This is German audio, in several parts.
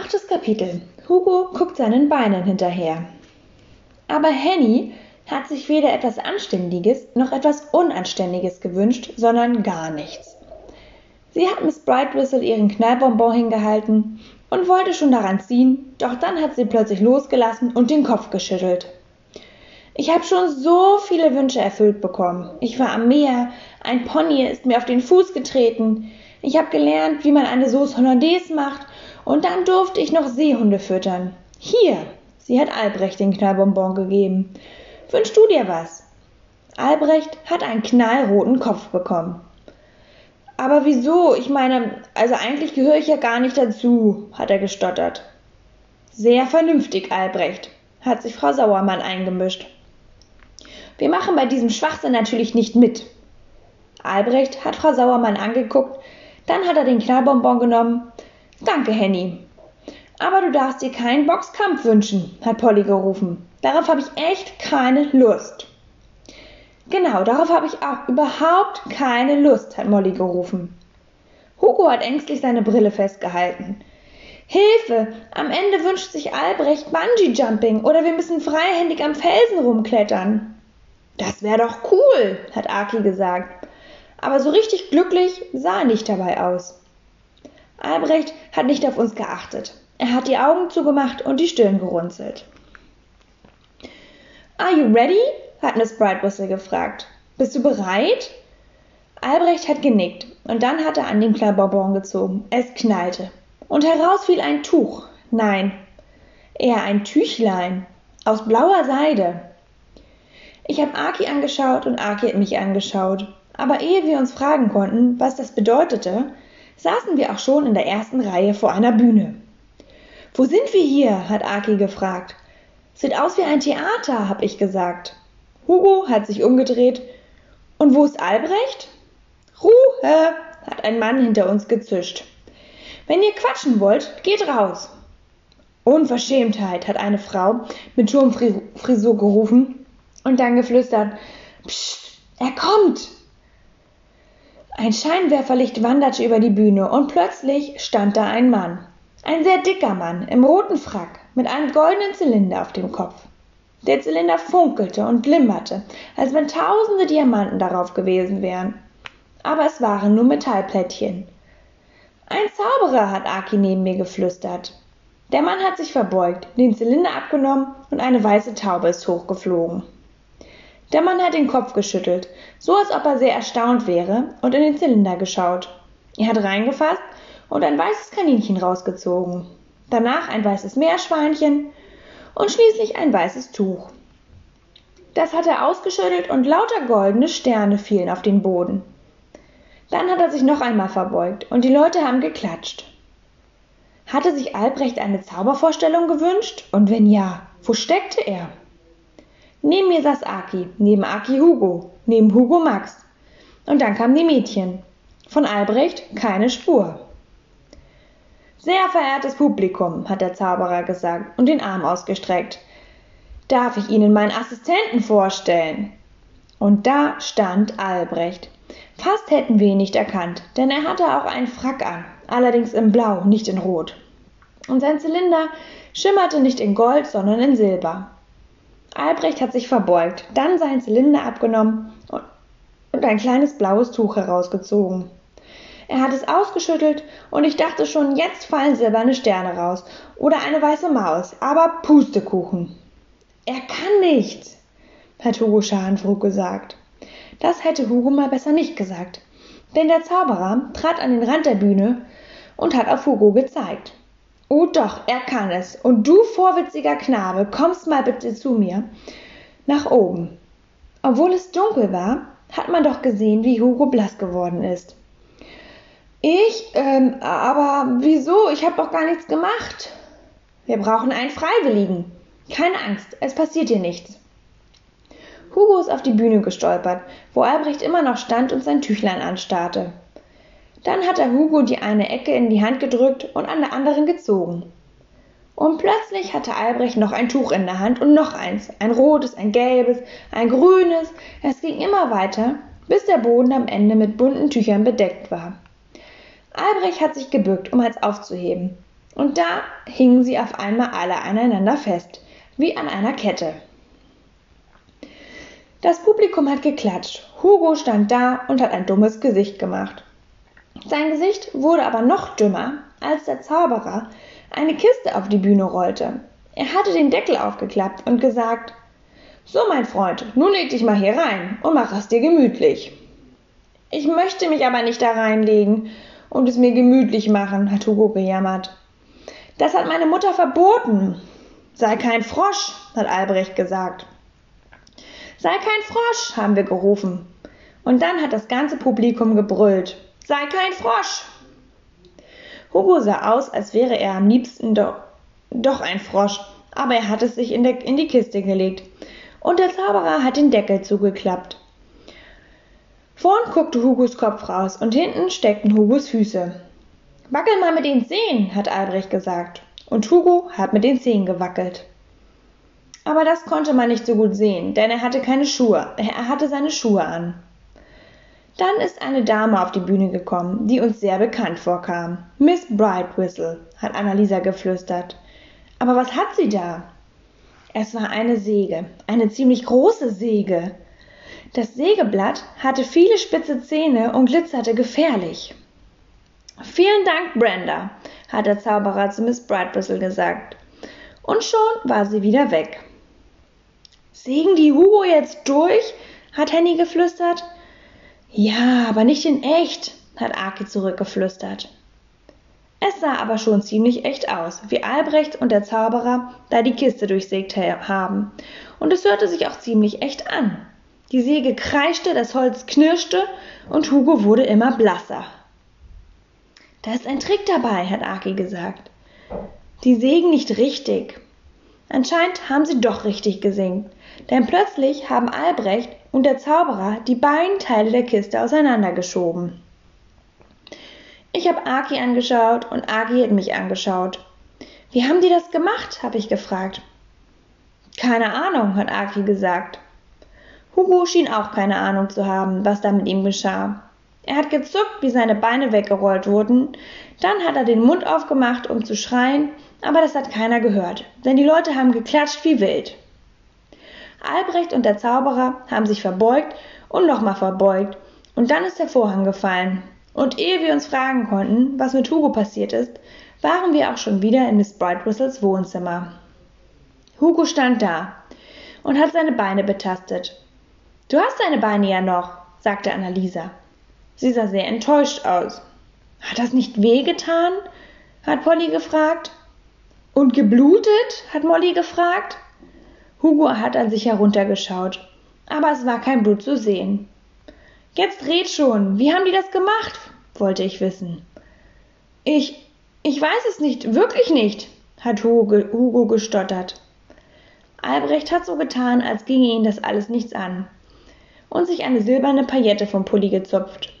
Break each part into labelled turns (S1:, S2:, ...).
S1: Achtes Kapitel. Hugo guckt seinen Beinen hinterher. Aber Henny hat sich weder etwas Anständiges noch etwas Unanständiges gewünscht, sondern gar nichts. Sie hat Miss Brightwhistle ihren Knallbonbon hingehalten und wollte schon daran ziehen, doch dann hat sie plötzlich losgelassen und den Kopf geschüttelt. Ich habe schon so viele Wünsche erfüllt bekommen. Ich war am Meer, ein Pony ist mir auf den Fuß getreten, ich habe gelernt, wie man eine Sauce Hollandaise macht und dann durfte ich noch Seehunde füttern. Hier, sie hat Albrecht den Knallbonbon gegeben. Wünschst du dir was? Albrecht hat einen knallroten Kopf bekommen. Aber wieso? Ich meine, also eigentlich gehöre ich ja gar nicht dazu, hat er gestottert. Sehr vernünftig, Albrecht, hat sich Frau Sauermann eingemischt. Wir machen bei diesem Schwachsinn natürlich nicht mit. Albrecht hat Frau Sauermann angeguckt, dann hat er den Knallbonbon genommen. Danke, Henny. Aber du darfst dir keinen Boxkampf wünschen, hat Polly gerufen. Darauf habe ich echt keine Lust. Genau, darauf habe ich auch überhaupt keine Lust, hat Molly gerufen. Hugo hat ängstlich seine Brille festgehalten. Hilfe! Am Ende wünscht sich Albrecht Bungee-Jumping oder wir müssen freihändig am Felsen rumklettern. Das wäre doch cool, hat Aki gesagt. Aber so richtig glücklich sah er nicht dabei aus. Albrecht hat nicht auf uns geachtet. Er hat die Augen zugemacht und die Stirn gerunzelt. Are you ready? hat Miss Brightwhistle gefragt. Bist du bereit? Albrecht hat genickt und dann hat er an dem Knallbonbon gezogen. Es knallte. Und heraus fiel ein Tuch. Nein, eher ein Tüchlein aus blauer Seide. Ich habe Aki angeschaut und Aki hat mich angeschaut. Aber ehe wir uns fragen konnten, was das bedeutete, saßen wir auch schon in der ersten Reihe vor einer Bühne. Wo sind wir hier? hat Aki gefragt. Sieht aus wie ein Theater, hab ich gesagt. Hugo hat sich umgedreht. Und wo ist Albrecht? Ruhe, hat ein Mann hinter uns gezischt. Wenn ihr quatschen wollt, geht raus. Unverschämtheit, hat eine Frau mit Turmfrisur gerufen und dann geflüstert. Psst, er kommt! Ein Scheinwerferlicht wanderte über die Bühne und plötzlich stand da ein Mann. Ein sehr dicker Mann im roten Frack mit einem goldenen Zylinder auf dem Kopf. Der Zylinder funkelte und glimmerte, als wenn tausende Diamanten darauf gewesen wären. Aber es waren nur Metallplättchen. Ein Zauberer, hat Aki neben mir geflüstert. Der Mann hat sich verbeugt, den Zylinder abgenommen und eine weiße Taube ist hochgeflogen. Der Mann hat den Kopf geschüttelt, so als ob er sehr erstaunt wäre, und in den Zylinder geschaut. Er hat reingefasst und ein weißes Kaninchen rausgezogen danach ein weißes Meerschweinchen und schließlich ein weißes Tuch. Das hat er ausgeschüttelt und lauter goldene Sterne fielen auf den Boden. Dann hat er sich noch einmal verbeugt und die Leute haben geklatscht. Hatte sich Albrecht eine Zaubervorstellung gewünscht? Und wenn ja, wo steckte er? Neben mir saß Aki, neben Aki Hugo, neben Hugo Max. Und dann kamen die Mädchen. Von Albrecht keine Spur. Sehr verehrtes Publikum, hat der Zauberer gesagt und den Arm ausgestreckt. Darf ich Ihnen meinen Assistenten vorstellen? Und da stand Albrecht. Fast hätten wir ihn nicht erkannt, denn er hatte auch einen Frack an, allerdings in Blau, nicht in Rot. Und sein Zylinder schimmerte nicht in Gold, sondern in Silber. Albrecht hat sich verbeugt, dann seinen Zylinder abgenommen und ein kleines blaues Tuch herausgezogen. Er hat es ausgeschüttelt und ich dachte schon, jetzt fallen silberne Sterne raus oder eine weiße Maus, aber Pustekuchen. Er kann nicht, hat Hugo Schadenfrug gesagt. Das hätte Hugo mal besser nicht gesagt, denn der Zauberer trat an den Rand der Bühne und hat auf Hugo gezeigt. Oh doch, er kann es. Und du, vorwitziger Knabe, kommst mal bitte zu mir nach oben. Obwohl es dunkel war, hat man doch gesehen, wie Hugo blass geworden ist. Ich? Ähm, aber wieso? Ich habe doch gar nichts gemacht. Wir brauchen einen Freiwilligen. Keine Angst, es passiert dir nichts. Hugo ist auf die Bühne gestolpert, wo Albrecht immer noch stand und sein Tüchlein anstarrte. Dann hat er Hugo die eine Ecke in die Hand gedrückt und an der anderen gezogen. Und plötzlich hatte Albrecht noch ein Tuch in der Hand und noch eins, ein rotes, ein gelbes, ein grünes. Es ging immer weiter, bis der Boden am Ende mit bunten Tüchern bedeckt war. Albrecht hat sich gebückt, um eins aufzuheben. Und da hingen sie auf einmal alle aneinander fest, wie an einer Kette. Das Publikum hat geklatscht. Hugo stand da und hat ein dummes Gesicht gemacht. Sein Gesicht wurde aber noch dümmer, als der Zauberer eine Kiste auf die Bühne rollte. Er hatte den Deckel aufgeklappt und gesagt So, mein Freund, nun leg dich mal hier rein und mach es dir gemütlich. Ich möchte mich aber nicht da reinlegen und es mir gemütlich machen, hat Hugo gejammert. Das hat meine Mutter verboten. Sei kein Frosch, hat Albrecht gesagt. Sei kein Frosch, haben wir gerufen. Und dann hat das ganze Publikum gebrüllt. Sei kein Frosch. Hugo sah aus, als wäre er am liebsten doch, doch ein Frosch, aber er hat es sich in, in die Kiste gelegt. Und der Zauberer hat den Deckel zugeklappt. Vorn guckte Hugos Kopf raus und hinten steckten Hugos Füße. Wackel mal mit den Zehen, hat Albrecht gesagt. Und Hugo hat mit den Zehen gewackelt. Aber das konnte man nicht so gut sehen, denn er hatte keine Schuhe. Er hatte seine Schuhe an. Dann ist eine Dame auf die Bühne gekommen, die uns sehr bekannt vorkam. Miss Brightwhistle, hat Annalisa geflüstert. Aber was hat sie da? Es war eine Säge, eine ziemlich große Säge. Das Sägeblatt hatte viele spitze Zähne und glitzerte gefährlich. Vielen Dank, Brenda, hat der Zauberer zu Miss Brightwhistle gesagt. Und schon war sie wieder weg. Sägen die Hugo jetzt durch? hat Henny geflüstert. Ja, aber nicht in echt, hat Aki zurückgeflüstert. Es sah aber schon ziemlich echt aus, wie Albrecht und der Zauberer da die Kiste durchsägt haben. Und es hörte sich auch ziemlich echt an. Die Säge kreischte, das Holz knirschte und Hugo wurde immer blasser. Da ist ein Trick dabei, hat Aki gesagt. Die sägen nicht richtig. Anscheinend haben sie doch richtig gesingt, denn plötzlich haben Albrecht und der Zauberer die beiden Teile der Kiste auseinandergeschoben. Ich habe Aki angeschaut und Aki hat mich angeschaut. Wie haben die das gemacht? habe ich gefragt. Keine Ahnung, hat Aki gesagt. Hugo schien auch keine Ahnung zu haben, was da mit ihm geschah. Er hat gezuckt, wie seine Beine weggerollt wurden, dann hat er den Mund aufgemacht, um zu schreien, aber das hat keiner gehört, denn die Leute haben geklatscht wie wild. Albrecht und der Zauberer haben sich verbeugt und nochmal verbeugt, und dann ist der Vorhang gefallen. Und ehe wir uns fragen konnten, was mit Hugo passiert ist, waren wir auch schon wieder in Miss Brightwhistles Wohnzimmer. Hugo stand da und hat seine Beine betastet. Du hast deine Beine ja noch, sagte Annalisa. Sie sah sehr enttäuscht aus. Hat das nicht wehgetan? hat Polly gefragt. Und geblutet? hat Molly gefragt. Hugo hat an sich heruntergeschaut, aber es war kein Blut zu sehen. Jetzt red schon, wie haben die das gemacht? wollte ich wissen. Ich, ich weiß es nicht, wirklich nicht, hat Hugo, Hugo gestottert. Albrecht hat so getan, als ginge ihn das alles nichts an und sich eine silberne Paillette vom Pulli gezupft.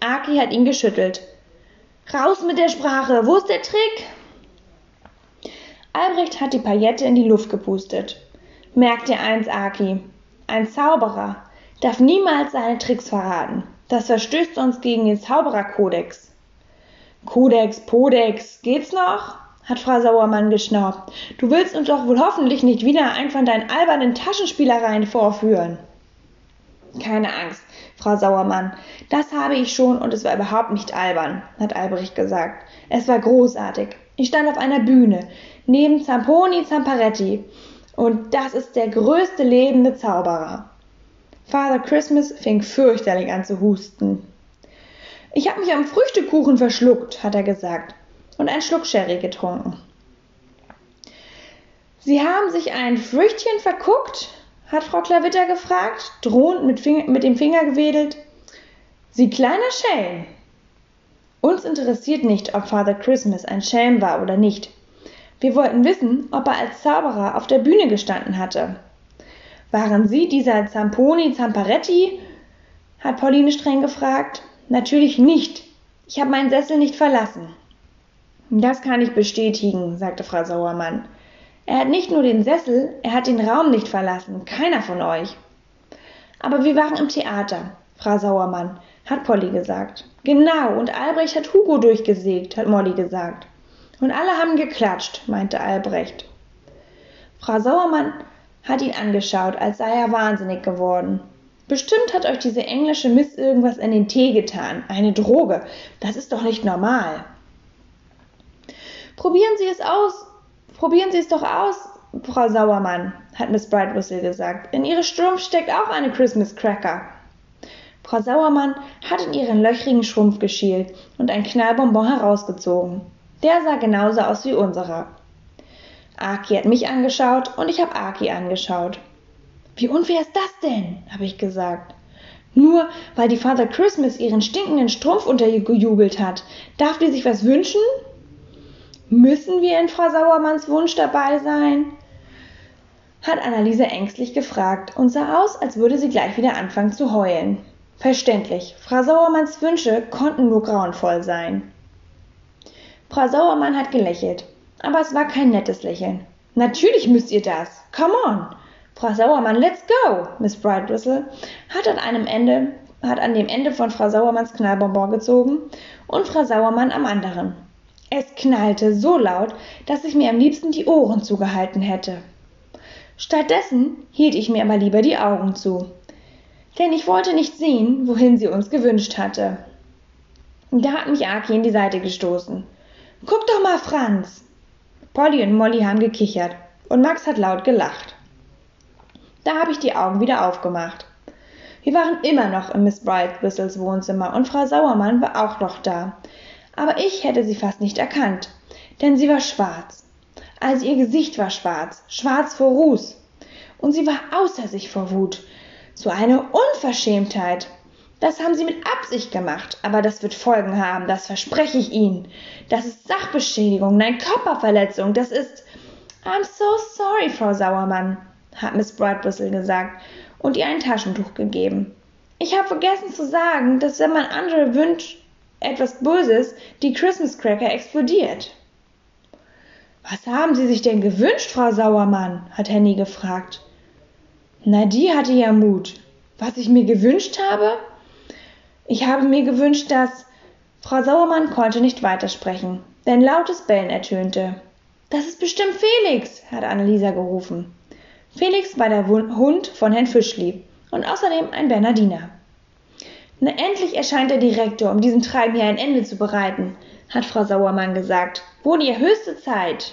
S1: Aki hat ihn geschüttelt. Raus mit der Sprache, wo ist der Trick? Albrecht hat die Paillette in die Luft gepustet. Merk dir eins, Aki. Ein Zauberer darf niemals seine Tricks verraten. Das verstößt sonst gegen den Zaubererkodex. Kodex, Podex, geht's noch? hat Frau Sauermann geschnaubt. Du willst uns doch wohl hoffentlich nicht wieder ein von deinen albernen Taschenspielereien vorführen. Keine Angst, Frau Sauermann. Das habe ich schon und es war überhaupt nicht albern, hat Albrecht gesagt. Es war großartig. Ich stand auf einer Bühne, neben Zamponi Zamparetti und das ist der größte lebende Zauberer. Father Christmas fing fürchterlich an zu husten. Ich habe mich am Früchtekuchen verschluckt, hat er gesagt, und einen Schluck Sherry getrunken. Sie haben sich ein Früchtchen verguckt? hat Frau Klavitter gefragt, drohend mit, Finger, mit dem Finger gewedelt. Sie kleiner Schelm. Uns interessiert nicht, ob Father Christmas ein Schelm war oder nicht. Wir wollten wissen, ob er als Zauberer auf der Bühne gestanden hatte. Waren Sie dieser Zamponi Zamparetti? hat Pauline streng gefragt. Natürlich nicht. Ich habe meinen Sessel nicht verlassen. Das kann ich bestätigen, sagte Frau Sauermann. Er hat nicht nur den Sessel, er hat den Raum nicht verlassen. Keiner von euch. Aber wir waren im Theater, Frau Sauermann, hat Polly gesagt. Genau, und Albrecht hat Hugo durchgesägt, hat Molly gesagt. Und alle haben geklatscht, meinte Albrecht. Frau Sauermann hat ihn angeschaut, als sei er wahnsinnig geworden. Bestimmt hat euch diese englische Miss irgendwas in den Tee getan. Eine Droge. Das ist doch nicht normal. Probieren Sie es aus. Probieren Sie es doch aus, Frau Sauermann, hat Miss Brightwhistle gesagt. In Ihre Strumpf steckt auch eine Christmas Cracker. Frau Sauermann hat in ihren löchrigen Schrumpf geschielt und ein Knallbonbon herausgezogen. Der sah genauso aus wie unserer. Aki hat mich angeschaut und ich habe Aki angeschaut. Wie unfair ist das denn? habe ich gesagt. Nur weil die Father Christmas ihren stinkenden Strumpf untergejubelt hat, darf die sich was wünschen? Müssen wir in Frau Sauermanns Wunsch dabei sein? hat Anneliese ängstlich gefragt und sah aus, als würde sie gleich wieder anfangen zu heulen. Verständlich, Frau Sauermanns Wünsche konnten nur grauenvoll sein. Frau Sauermann hat gelächelt, aber es war kein nettes Lächeln. Natürlich müsst ihr das. Come on. Frau Sauermann, let's go! Miss Brightwhistle hat an einem Ende, hat an dem Ende von Frau Sauermanns Knallbonbon gezogen und Frau Sauermann am anderen. Es knallte so laut, dass ich mir am liebsten die Ohren zugehalten hätte. Stattdessen hielt ich mir aber lieber die Augen zu, denn ich wollte nicht sehen, wohin sie uns gewünscht hatte. Da hat mich Aki in die Seite gestoßen. Guck doch mal, Franz! Polly und Molly haben gekichert und Max hat laut gelacht. Da habe ich die Augen wieder aufgemacht. Wir waren immer noch in Miss Brightwhistles Wohnzimmer und Frau Sauermann war auch noch da. Aber ich hätte sie fast nicht erkannt, denn sie war schwarz. Also ihr Gesicht war schwarz, schwarz vor Ruß. Und sie war außer sich vor Wut. So eine Unverschämtheit. Das haben sie mit Absicht gemacht, aber das wird Folgen haben, das verspreche ich Ihnen. Das ist Sachbeschädigung, nein, Körperverletzung, das ist. I'm so sorry, Frau Sauermann hat Miss Brightwhistle gesagt und ihr ein Taschentuch gegeben. Ich habe vergessen zu sagen, dass wenn man andere wünscht etwas Böses, die Christmas Cracker explodiert. Was haben Sie sich denn gewünscht, Frau Sauermann? hat Henny gefragt. Na, die hatte ja Mut. Was ich mir gewünscht habe? Ich habe mir gewünscht, dass. Frau Sauermann konnte nicht weitersprechen, denn lautes Bellen ertönte. Das ist bestimmt Felix, hat Annelisa gerufen. Felix war der Hund von Herrn Fischli und außerdem ein Bernardiner. Na, endlich erscheint der Direktor, um diesem Treiben hier ein Ende zu bereiten, hat Frau Sauermann gesagt. Wurde ihr höchste Zeit.